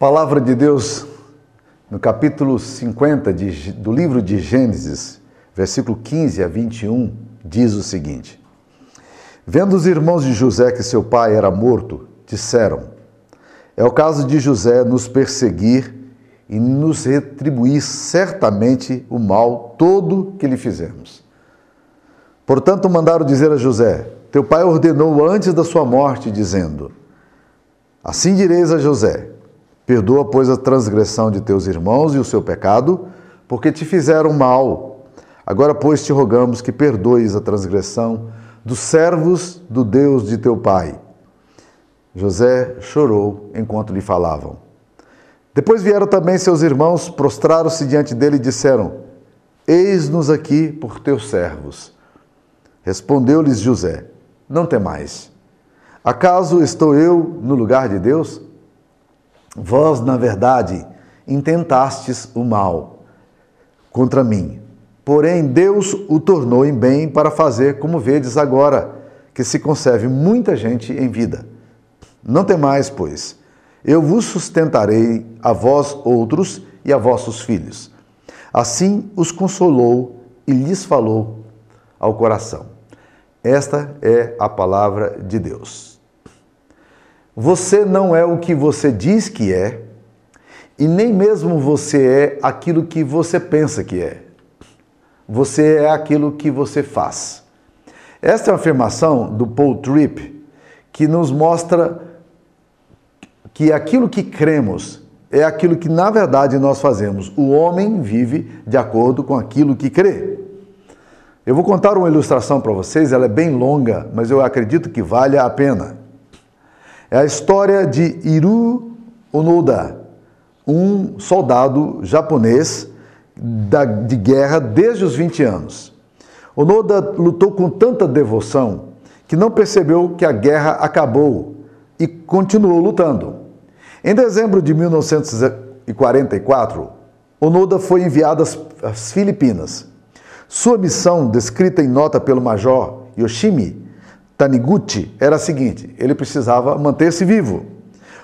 Palavra de Deus, no capítulo 50 de, do livro de Gênesis, versículo 15 a 21, diz o seguinte: Vendo os irmãos de José que seu pai era morto, disseram: É o caso de José nos perseguir e nos retribuir certamente o mal todo que lhe fizemos. Portanto, mandaram dizer a José: Teu pai ordenou antes da sua morte, dizendo: Assim direis a José: Perdoa, pois, a transgressão de teus irmãos e o seu pecado, porque te fizeram mal. Agora, pois, te rogamos que perdoes a transgressão dos servos do Deus de teu pai. José chorou enquanto lhe falavam. Depois vieram também seus irmãos, prostraram-se diante dele e disseram: Eis-nos aqui por teus servos. Respondeu-lhes José: Não temais. Acaso estou eu no lugar de Deus? Vós, na verdade, intentastes o mal contra mim. Porém, Deus o tornou em bem para fazer como vedes agora, que se conserve muita gente em vida. Não temais, pois, eu vos sustentarei a vós outros e a vossos filhos. Assim os consolou e lhes falou ao coração. Esta é a palavra de Deus. Você não é o que você diz que é, e nem mesmo você é aquilo que você pensa que é. Você é aquilo que você faz. Esta é uma afirmação do Paul Tripp que nos mostra que aquilo que cremos é aquilo que na verdade nós fazemos. O homem vive de acordo com aquilo que crê. Eu vou contar uma ilustração para vocês, ela é bem longa, mas eu acredito que vale a pena. É a história de Hiru Onoda, um soldado japonês de guerra desde os 20 anos. Onoda lutou com tanta devoção que não percebeu que a guerra acabou e continuou lutando. Em dezembro de 1944, Onoda foi enviado às Filipinas. Sua missão, descrita em nota pelo major Yoshimi, Taniguchi era a seguinte: ele precisava manter-se vivo.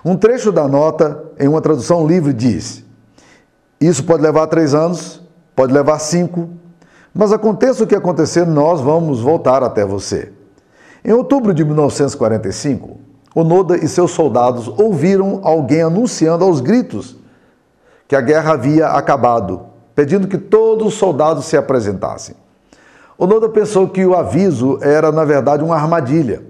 Um trecho da nota, em uma tradução livre, diz: Isso pode levar três anos, pode levar cinco, mas aconteça o que acontecer, nós vamos voltar até você. Em outubro de 1945, Onoda e seus soldados ouviram alguém anunciando aos gritos que a guerra havia acabado, pedindo que todos os soldados se apresentassem. Onoda pensou que o aviso era, na verdade, uma armadilha.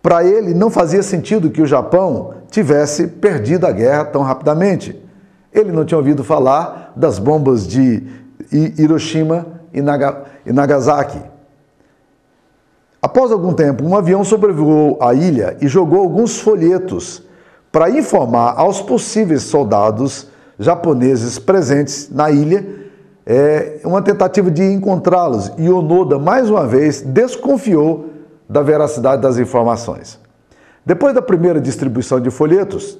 Para ele, não fazia sentido que o Japão tivesse perdido a guerra tão rapidamente. Ele não tinha ouvido falar das bombas de Hiroshima e Nagasaki. Após algum tempo, um avião sobrevoou a ilha e jogou alguns folhetos para informar aos possíveis soldados japoneses presentes na ilha é, uma tentativa de encontrá-los e Onoda, mais uma vez, desconfiou da veracidade das informações. Depois da primeira distribuição de folhetos,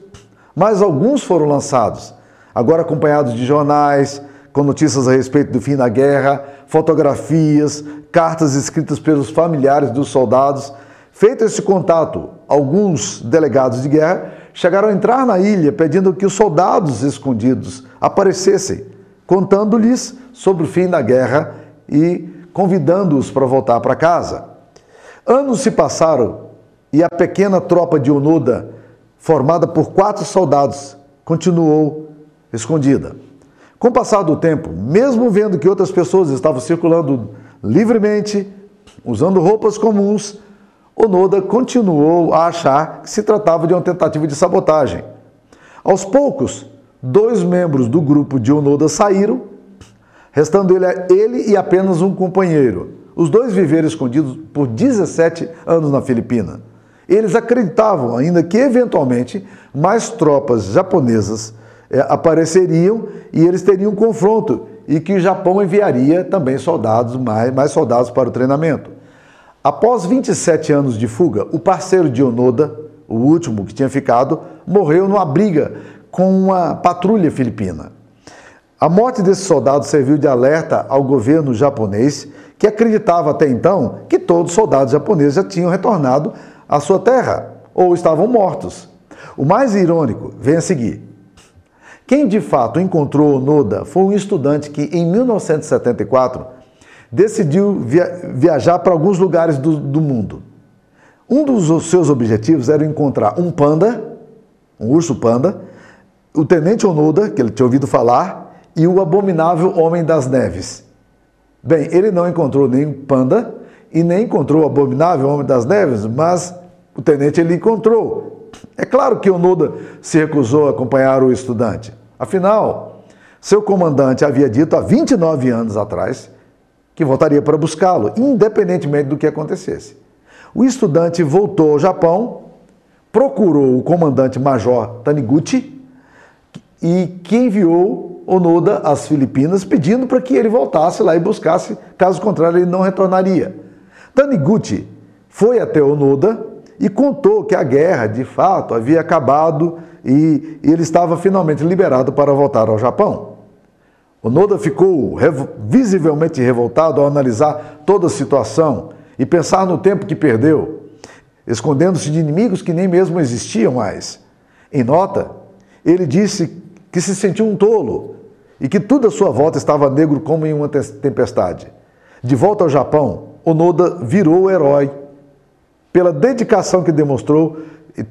mais alguns foram lançados, agora acompanhados de jornais, com notícias a respeito do fim da guerra, fotografias, cartas escritas pelos familiares dos soldados. Feito esse contato, alguns delegados de guerra chegaram a entrar na ilha pedindo que os soldados escondidos aparecessem contando-lhes sobre o fim da guerra e convidando-os para voltar para casa. Anos se passaram e a pequena tropa de Onoda, formada por quatro soldados, continuou escondida. Com o passar do tempo, mesmo vendo que outras pessoas estavam circulando livremente, usando roupas comuns, Onoda continuou a achar que se tratava de uma tentativa de sabotagem. Aos poucos, dois membros do grupo de Onoda saíram, restando ele, ele e apenas um companheiro. Os dois viveram escondidos por 17 anos na Filipina. Eles acreditavam ainda que, eventualmente, mais tropas japonesas é, apareceriam e eles teriam um confronto e que o Japão enviaria também soldados, mais, mais soldados para o treinamento. Após 27 anos de fuga, o parceiro de Onoda, o último que tinha ficado, morreu numa briga com uma patrulha filipina. A morte desse soldado serviu de alerta ao governo japonês, que acreditava até então que todos os soldados japoneses já tinham retornado à sua terra ou estavam mortos. O mais irônico vem a seguir. Quem de fato encontrou Onoda foi um estudante que, em 1974, decidiu via viajar para alguns lugares do, do mundo. Um dos seus objetivos era encontrar um panda, um urso panda, o tenente Onoda, que ele tinha ouvido falar, e o abominável Homem das Neves. Bem, ele não encontrou nem panda e nem encontrou o abominável Homem das Neves, mas o tenente ele encontrou. É claro que Onoda se recusou a acompanhar o estudante. Afinal, seu comandante havia dito há 29 anos atrás que voltaria para buscá-lo, independentemente do que acontecesse. O estudante voltou ao Japão, procurou o comandante-major Taniguchi e que enviou Onoda às Filipinas pedindo para que ele voltasse lá e buscasse, caso contrário ele não retornaria. Taniguchi foi até Onoda e contou que a guerra, de fato, havia acabado e ele estava finalmente liberado para voltar ao Japão. Onoda ficou visivelmente revoltado ao analisar toda a situação e pensar no tempo que perdeu, escondendo-se de inimigos que nem mesmo existiam mais. Em nota, ele disse que se sentiu um tolo e que tudo à sua volta estava negro como em uma tempestade. De volta ao Japão, Onoda virou herói pela dedicação que demonstrou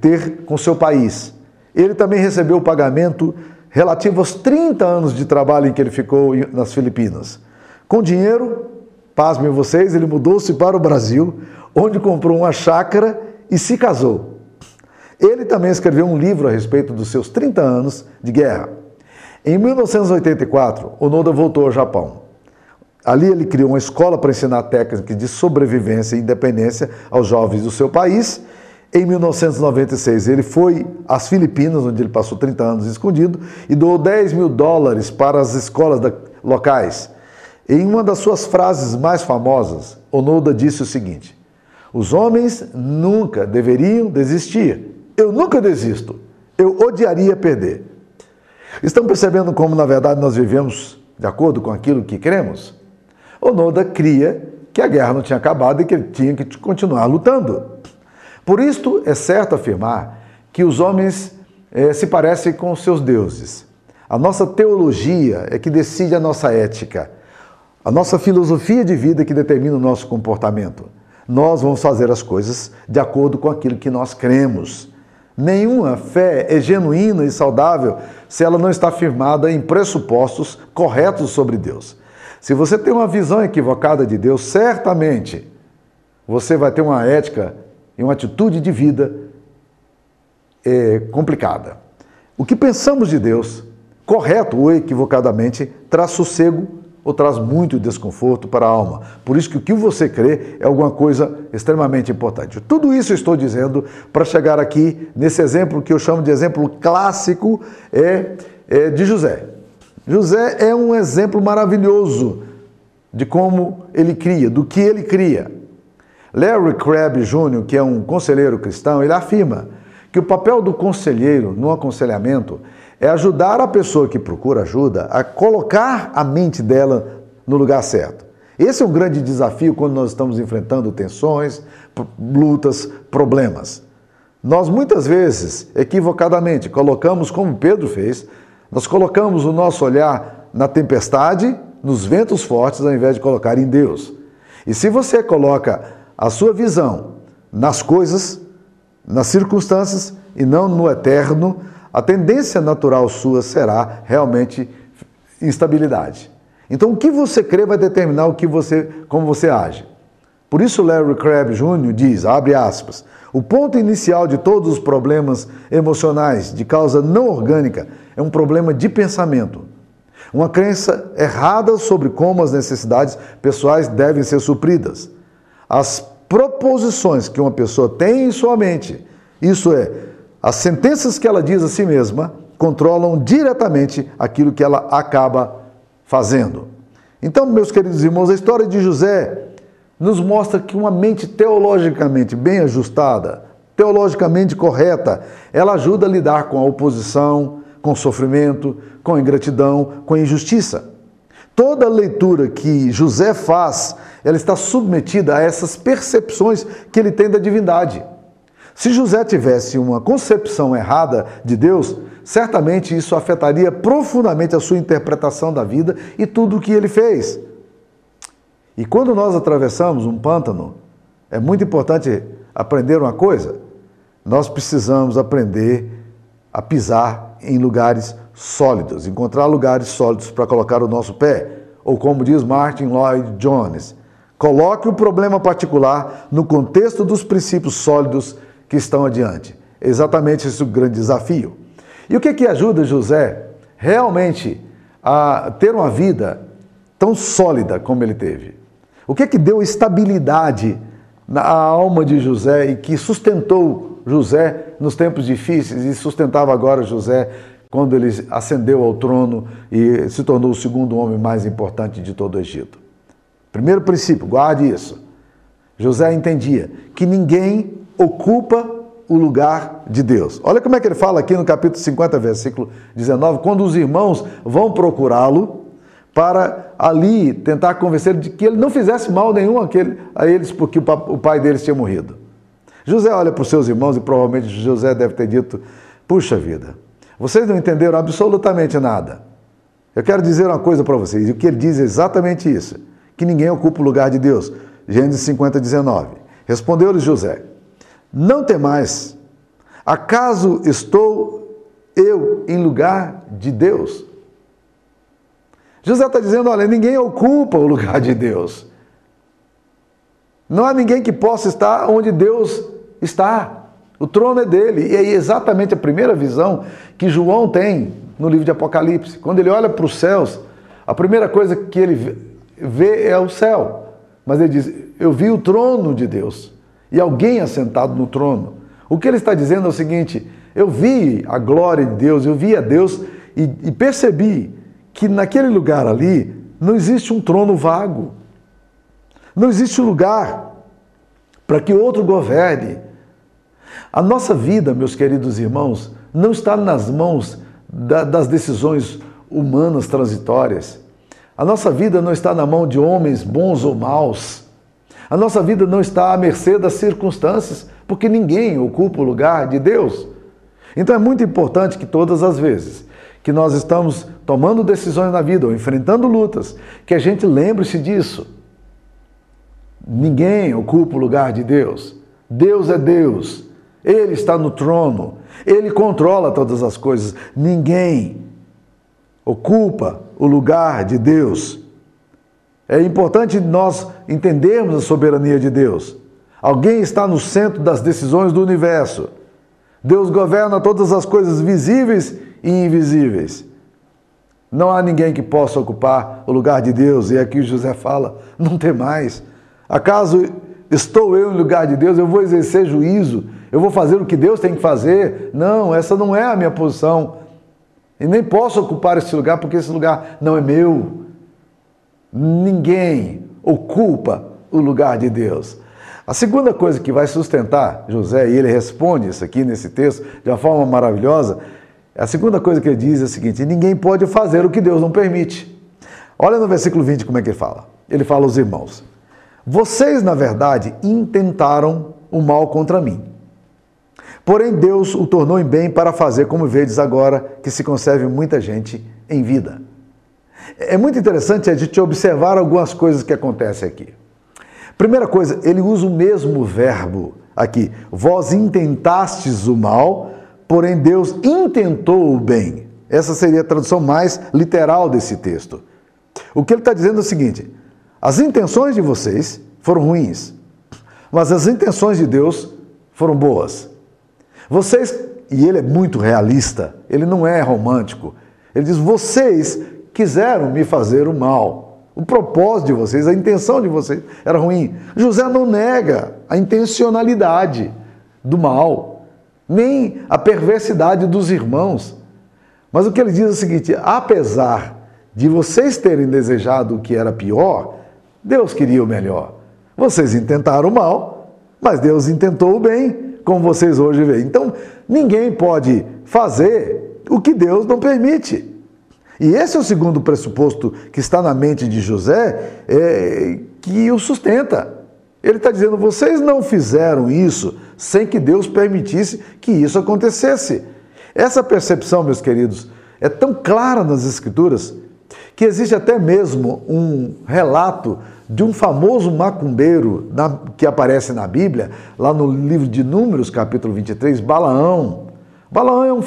ter com seu país. Ele também recebeu o pagamento relativo aos 30 anos de trabalho em que ele ficou nas Filipinas. Com dinheiro, pasmem vocês, ele mudou-se para o Brasil, onde comprou uma chácara e se casou. Ele também escreveu um livro a respeito dos seus 30 anos de guerra. Em 1984, Onoda voltou ao Japão. Ali ele criou uma escola para ensinar técnicas de sobrevivência e independência aos jovens do seu país. Em 1996, ele foi às Filipinas, onde ele passou 30 anos escondido, e doou 10 mil dólares para as escolas locais. Em uma das suas frases mais famosas, Onoda disse o seguinte: Os homens nunca deveriam desistir. Eu nunca desisto. Eu odiaria perder. Estão percebendo como, na verdade, nós vivemos de acordo com aquilo que cremos? Onoda cria que a guerra não tinha acabado e que ele tinha que continuar lutando. Por isto, é certo afirmar que os homens eh, se parecem com os seus deuses. A nossa teologia é que decide a nossa ética. A nossa filosofia de vida é que determina o nosso comportamento. Nós vamos fazer as coisas de acordo com aquilo que nós cremos. Nenhuma fé é genuína e saudável se ela não está firmada em pressupostos corretos sobre Deus. Se você tem uma visão equivocada de Deus, certamente você vai ter uma ética e uma atitude de vida é, complicada. O que pensamos de Deus, correto ou equivocadamente, traz sossego ou traz muito desconforto para a alma. Por isso que o que você crê é alguma coisa extremamente importante. Tudo isso eu estou dizendo para chegar aqui nesse exemplo que eu chamo de exemplo clássico é, é de José. José é um exemplo maravilhoso de como ele cria, do que ele cria. Larry Crabb Jr., que é um conselheiro cristão, ele afirma que o papel do conselheiro no aconselhamento é ajudar a pessoa que procura ajuda a colocar a mente dela no lugar certo. Esse é um grande desafio quando nós estamos enfrentando tensões, lutas, problemas. Nós muitas vezes, equivocadamente, colocamos, como Pedro fez, nós colocamos o nosso olhar na tempestade, nos ventos fortes, ao invés de colocar em Deus. E se você coloca a sua visão nas coisas, nas circunstâncias e não no eterno, a tendência natural sua será realmente instabilidade. Então, o que você crê vai determinar o que você, como você age. Por isso, Larry Crabb Jr. diz, abre aspas, o ponto inicial de todos os problemas emocionais de causa não orgânica é um problema de pensamento. Uma crença errada sobre como as necessidades pessoais devem ser supridas. As proposições que uma pessoa tem em sua mente, isso é, as sentenças que ela diz a si mesma, controlam diretamente aquilo que ela acaba fazendo. Então, meus queridos irmãos, a história de José nos mostra que uma mente teologicamente bem ajustada, teologicamente correta, ela ajuda a lidar com a oposição, com o sofrimento, com a ingratidão, com a injustiça. Toda leitura que José faz, ela está submetida a essas percepções que ele tem da divindade. Se José tivesse uma concepção errada de Deus, certamente isso afetaria profundamente a sua interpretação da vida e tudo o que ele fez. E quando nós atravessamos um pântano, é muito importante aprender uma coisa: nós precisamos aprender a pisar em lugares sólidos, encontrar lugares sólidos para colocar o nosso pé. Ou como diz Martin Lloyd Jones, coloque o problema particular no contexto dos princípios sólidos que estão adiante. É exatamente esse o grande desafio. E o que, que ajuda José realmente a ter uma vida tão sólida como ele teve? O que, que deu estabilidade na alma de José e que sustentou José nos tempos difíceis e sustentava agora José quando ele ascendeu ao trono e se tornou o segundo homem mais importante de todo o Egito? Primeiro princípio, guarde isso. José entendia que ninguém ocupa o lugar de Deus. Olha como é que ele fala aqui no capítulo 50, versículo 19, quando os irmãos vão procurá-lo para ali tentar convencer de que ele não fizesse mal nenhum a eles porque o pai deles tinha morrido. José olha para os seus irmãos e provavelmente José deve ter dito: Puxa vida, vocês não entenderam absolutamente nada. Eu quero dizer uma coisa para vocês, e o que ele diz é exatamente isso: que ninguém ocupa o lugar de Deus. Gênesis 50, 19. Respondeu-lhes José: não temais. Acaso estou eu em lugar de Deus? José está dizendo: olha, ninguém ocupa o lugar de Deus. Não há ninguém que possa estar onde Deus está. O trono é dele. E é exatamente a primeira visão que João tem no livro de Apocalipse. Quando ele olha para os céus, a primeira coisa que ele vê é o céu. Mas ele diz: Eu vi o trono de Deus e alguém assentado no trono. O que ele está dizendo é o seguinte: eu vi a glória de Deus, eu vi a Deus e, e percebi que naquele lugar ali não existe um trono vago, não existe um lugar para que outro governe. A nossa vida, meus queridos irmãos, não está nas mãos da, das decisões humanas transitórias. A nossa vida não está na mão de homens bons ou maus. A nossa vida não está à mercê das circunstâncias, porque ninguém ocupa o lugar de Deus. Então é muito importante que todas as vezes que nós estamos tomando decisões na vida ou enfrentando lutas, que a gente lembre-se disso. Ninguém ocupa o lugar de Deus. Deus é Deus. Ele está no trono. Ele controla todas as coisas. Ninguém ocupa o lugar de Deus. É importante nós entendermos a soberania de Deus. Alguém está no centro das decisões do universo. Deus governa todas as coisas visíveis e invisíveis. Não há ninguém que possa ocupar o lugar de Deus. E aqui José fala: não tem mais. Acaso estou eu em lugar de Deus? Eu vou exercer juízo? Eu vou fazer o que Deus tem que fazer? Não, essa não é a minha posição. E nem posso ocupar esse lugar porque esse lugar não é meu. Ninguém ocupa o lugar de Deus. A segunda coisa que vai sustentar José, e ele responde isso aqui nesse texto de uma forma maravilhosa, a segunda coisa que ele diz é a seguinte: ninguém pode fazer o que Deus não permite. Olha no versículo 20 como é que ele fala. Ele fala aos irmãos: Vocês, na verdade, intentaram o mal contra mim. Porém, Deus o tornou em bem para fazer como vedes agora que se conserve muita gente em vida. É muito interessante a gente observar algumas coisas que acontecem aqui. Primeira coisa, ele usa o mesmo verbo aqui. Vós intentastes o mal, porém Deus intentou o bem. Essa seria a tradução mais literal desse texto. O que ele está dizendo é o seguinte: as intenções de vocês foram ruins, mas as intenções de Deus foram boas. Vocês, e ele é muito realista, ele não é romântico. Ele diz: vocês quiseram me fazer o mal. O propósito de vocês, a intenção de vocês era ruim. José não nega a intencionalidade do mal, nem a perversidade dos irmãos. Mas o que ele diz é o seguinte: apesar de vocês terem desejado o que era pior, Deus queria o melhor. Vocês intentaram o mal, mas Deus intentou o bem, como vocês hoje veem. Então, ninguém pode fazer o que Deus não permite. E esse é o segundo pressuposto que está na mente de José, é, que o sustenta. Ele está dizendo: vocês não fizeram isso sem que Deus permitisse que isso acontecesse. Essa percepção, meus queridos, é tão clara nas Escrituras que existe até mesmo um relato de um famoso macumbeiro que aparece na Bíblia, lá no livro de Números, capítulo 23, Balaão. Balaão é um,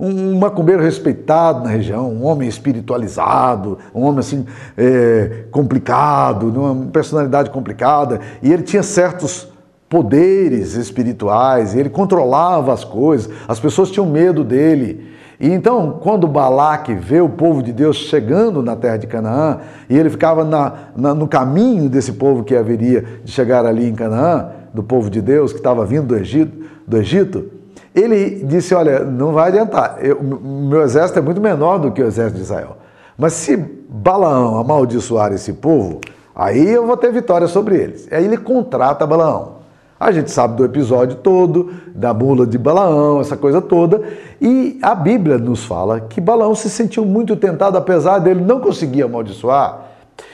um macumbeiro respeitado na região, um homem espiritualizado, um homem assim é, complicado, uma personalidade complicada, e ele tinha certos poderes espirituais, ele controlava as coisas, as pessoas tinham medo dele. E então, quando Balaque vê o povo de Deus chegando na terra de Canaã, e ele ficava na, na, no caminho desse povo que haveria de chegar ali em Canaã, do povo de Deus que estava vindo do Egito, do Egito ele disse: Olha, não vai adiantar, eu, meu exército é muito menor do que o exército de Israel. Mas se Balaão amaldiçoar esse povo, aí eu vou ter vitória sobre eles. Aí ele contrata Balaão. A gente sabe do episódio todo, da bula de Balaão, essa coisa toda, e a Bíblia nos fala que Balaão se sentiu muito tentado, apesar dele não conseguir amaldiçoar,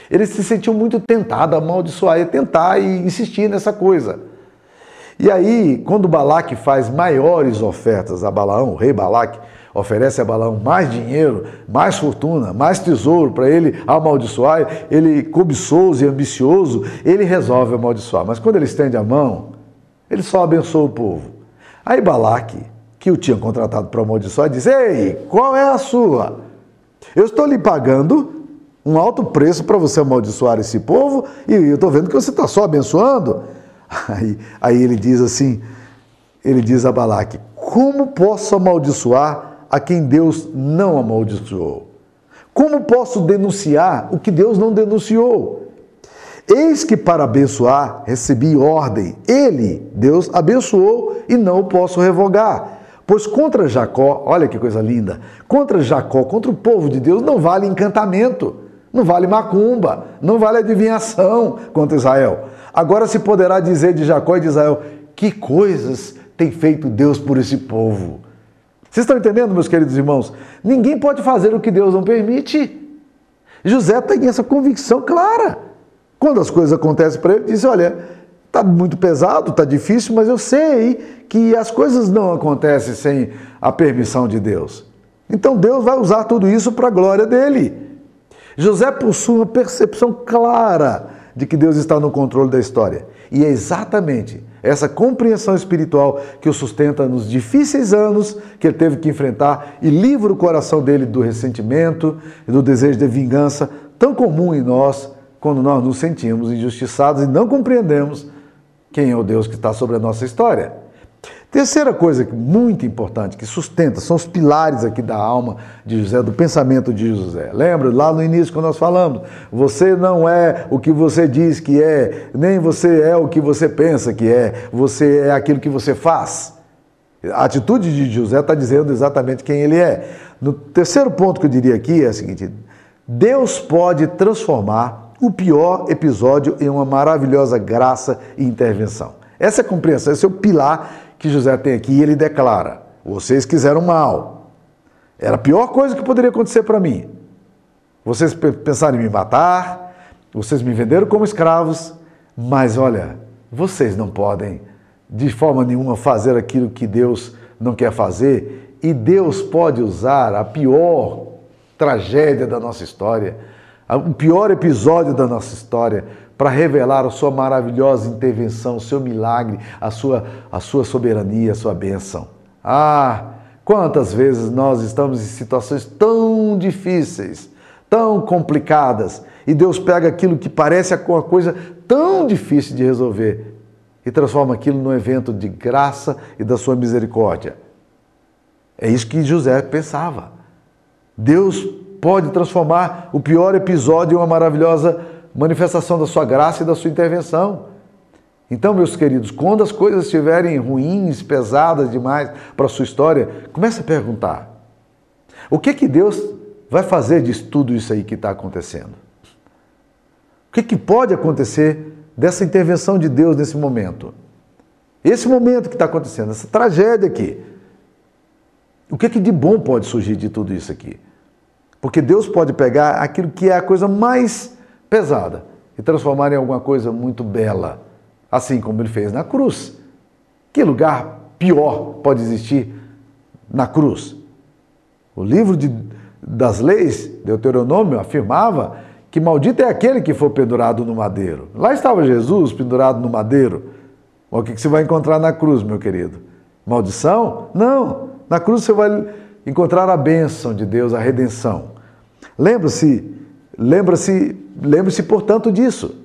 ele se sentiu muito tentado a amaldiçoar e tentar e insistir nessa coisa. E aí, quando Balaque faz maiores ofertas a Balaão, o rei Balaque oferece a Balaão mais dinheiro, mais fortuna, mais tesouro para ele amaldiçoar, ele cobiçoso e ambicioso, ele resolve amaldiçoar. Mas quando ele estende a mão, ele só abençoa o povo. Aí Balaque, que o tinha contratado para amaldiçoar, diz: Ei, qual é a sua? Eu estou lhe pagando um alto preço para você amaldiçoar esse povo e eu estou vendo que você está só abençoando. Aí, aí ele diz assim: ele diz a Balaque: Como posso amaldiçoar a quem Deus não amaldiçoou? Como posso denunciar o que Deus não denunciou? Eis que para abençoar recebi ordem. Ele, Deus, abençoou e não o posso revogar. Pois contra Jacó, olha que coisa linda, contra Jacó, contra o povo de Deus, não vale encantamento, não vale macumba, não vale adivinhação contra Israel. Agora se poderá dizer de Jacó e de Israel: que coisas tem feito Deus por esse povo. Vocês estão entendendo, meus queridos irmãos? Ninguém pode fazer o que Deus não permite. José tem essa convicção clara. Quando as coisas acontecem para ele, diz: Olha, está muito pesado, está difícil, mas eu sei que as coisas não acontecem sem a permissão de Deus. Então Deus vai usar tudo isso para a glória dele. José possui uma percepção clara de que Deus está no controle da história. E é exatamente essa compreensão espiritual que o sustenta nos difíceis anos que ele teve que enfrentar e livra o coração dele do ressentimento e do desejo de vingança tão comum em nós quando nós nos sentimos injustiçados e não compreendemos quem é o Deus que está sobre a nossa história. Terceira coisa muito importante que sustenta, são os pilares aqui da alma de José, do pensamento de José. Lembra lá no início quando nós falamos, você não é o que você diz que é, nem você é o que você pensa que é, você é aquilo que você faz. A atitude de José está dizendo exatamente quem ele é. No terceiro ponto que eu diria aqui é o seguinte: Deus pode transformar o pior episódio em uma maravilhosa graça e intervenção. Essa é a compreensão, esse é o pilar que José tem aqui e ele declara: vocês quiseram mal. Era a pior coisa que poderia acontecer para mim. Vocês pensaram em me matar, vocês me venderam como escravos, mas olha, vocês não podem de forma nenhuma fazer aquilo que Deus não quer fazer, e Deus pode usar a pior tragédia da nossa história o pior episódio da nossa história, para revelar a sua maravilhosa intervenção, o seu milagre, a sua, a sua soberania, a sua bênção. Ah, quantas vezes nós estamos em situações tão difíceis, tão complicadas, e Deus pega aquilo que parece uma coisa tão difícil de resolver e transforma aquilo num evento de graça e da sua misericórdia. É isso que José pensava. Deus pode transformar o pior episódio em uma maravilhosa manifestação da sua graça e da sua intervenção. Então, meus queridos, quando as coisas estiverem ruins, pesadas demais para a sua história, comece a perguntar: o que que Deus vai fazer de tudo isso aí que está acontecendo? O que, que pode acontecer dessa intervenção de Deus nesse momento? Esse momento que está acontecendo, essa tragédia aqui. O que, que de bom pode surgir de tudo isso aqui? Porque Deus pode pegar aquilo que é a coisa mais pesada e transformar em alguma coisa muito bela, assim como ele fez na cruz. Que lugar pior pode existir na cruz. O livro de, das leis, Deuteronômio, afirmava que maldito é aquele que for pendurado no madeiro. Lá estava Jesus pendurado no madeiro. O que você vai encontrar na cruz, meu querido? Maldição? Não. Na cruz você vai encontrar a bênção de Deus, a redenção. Lembra-se, lembra-se, lembre-se, portanto, disso.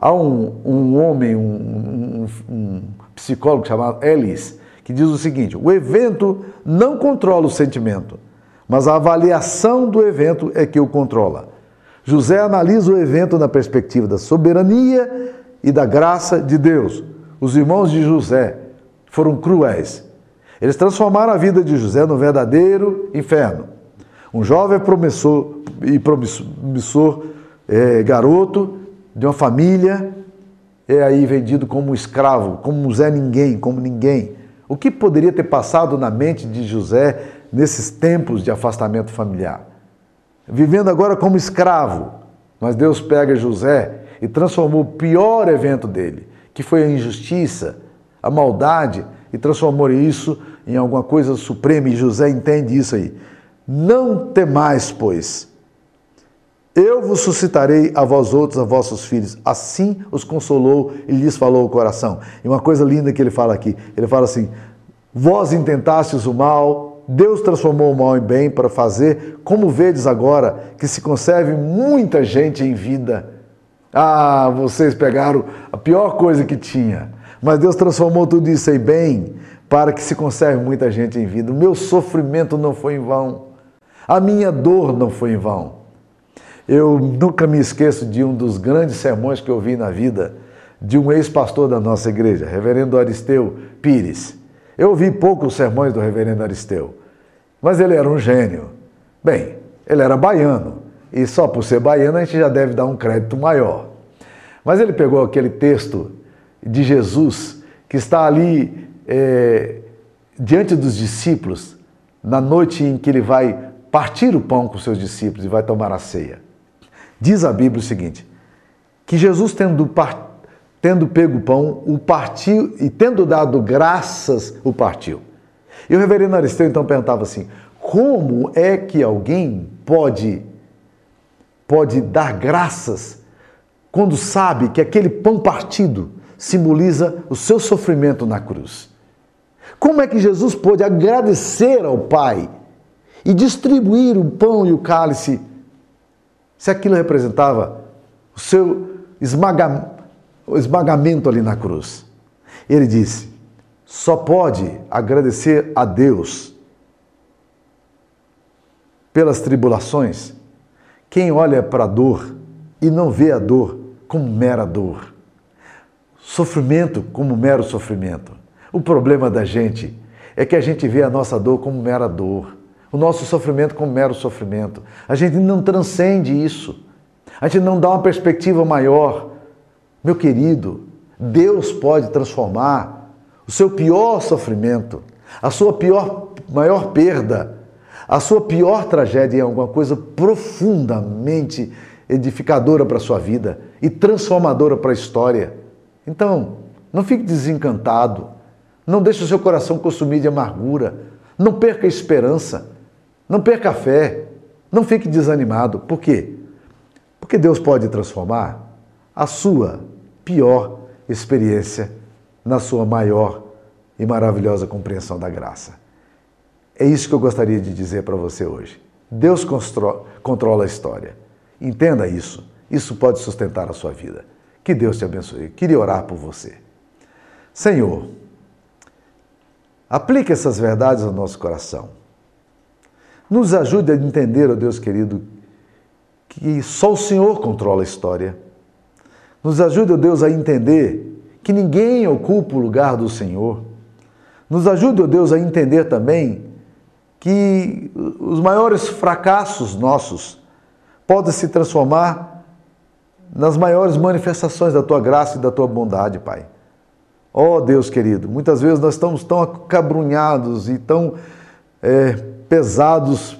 Há um, um homem, um, um, um psicólogo chamado Ellis, que diz o seguinte: o evento não controla o sentimento, mas a avaliação do evento é que o controla. José analisa o evento na perspectiva da soberania e da graça de Deus. Os irmãos de José foram cruéis, eles transformaram a vida de José no verdadeiro inferno. Um jovem promissor e promissor é, garoto de uma família é aí vendido como escravo, como Zé ninguém, como ninguém. O que poderia ter passado na mente de José nesses tempos de afastamento familiar? Vivendo agora como escravo, mas Deus pega José e transformou o pior evento dele, que foi a injustiça, a maldade, e transformou isso em alguma coisa suprema, e José entende isso aí. Não temais, pois, eu vos suscitarei a vós outros, a vossos filhos. Assim os consolou e lhes falou o coração. E uma coisa linda que ele fala aqui: ele fala assim: Vós intentastes o mal, Deus transformou o mal em bem para fazer, como vedes agora, que se conserve muita gente em vida. Ah, vocês pegaram a pior coisa que tinha mas Deus transformou tudo isso em bem para que se conserve muita gente em vida. O meu sofrimento não foi em vão. A minha dor não foi em vão. Eu nunca me esqueço de um dos grandes sermões que eu vi na vida de um ex-pastor da nossa igreja, reverendo Aristeu Pires. Eu ouvi poucos sermões do reverendo Aristeu, mas ele era um gênio. Bem, ele era baiano, e só por ser baiano a gente já deve dar um crédito maior. Mas ele pegou aquele texto de Jesus, que está ali é, diante dos discípulos, na noite em que ele vai partir o pão com seus discípulos e vai tomar a ceia. Diz a Bíblia o seguinte: que Jesus, tendo, tendo pego o pão, o partiu e tendo dado graças, o partiu. E o reverendo Aristeu então perguntava assim: como é que alguém pode, pode dar graças quando sabe que aquele pão partido simboliza o seu sofrimento na cruz. Como é que Jesus pôde agradecer ao Pai e distribuir o pão e o cálice se aquilo representava o seu esmaga, o esmagamento ali na cruz? Ele disse: só pode agradecer a Deus pelas tribulações quem olha para a dor e não vê a dor como mera dor sofrimento como mero sofrimento. O problema da gente é que a gente vê a nossa dor como mera dor, o nosso sofrimento como mero sofrimento. A gente não transcende isso. A gente não dá uma perspectiva maior. Meu querido, Deus pode transformar o seu pior sofrimento, a sua pior maior perda, a sua pior tragédia em alguma coisa profundamente edificadora para a sua vida e transformadora para a história. Então, não fique desencantado, não deixe o seu coração consumir de amargura, não perca a esperança, não perca a fé, não fique desanimado. Por quê? Porque Deus pode transformar a sua pior experiência na sua maior e maravilhosa compreensão da graça. É isso que eu gostaria de dizer para você hoje. Deus controla a história. Entenda isso. Isso pode sustentar a sua vida. Que Deus te abençoe. Eu queria orar por você. Senhor, aplique essas verdades ao nosso coração. Nos ajude a entender, ó oh Deus querido, que só o Senhor controla a história. Nos ajude, ó oh Deus, a entender que ninguém ocupa o lugar do Senhor. Nos ajude, ó oh Deus, a entender também que os maiores fracassos nossos podem se transformar nas maiores manifestações da tua graça e da tua bondade, Pai. Ó oh, Deus querido, muitas vezes nós estamos tão acabrunhados e tão é, pesados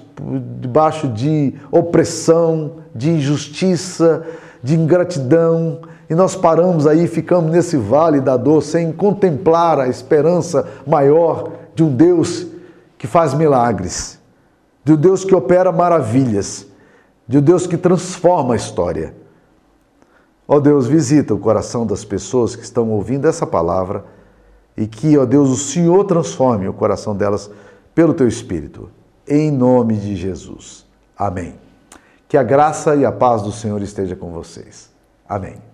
debaixo de opressão, de injustiça, de ingratidão, e nós paramos aí, ficamos nesse vale da dor sem contemplar a esperança maior de um Deus que faz milagres, de um Deus que opera maravilhas, de um Deus que transforma a história. Ó oh Deus, visita o coração das pessoas que estão ouvindo essa palavra e que, ó oh Deus, o Senhor transforme o coração delas pelo teu Espírito. Em nome de Jesus. Amém. Que a graça e a paz do Senhor esteja com vocês. Amém.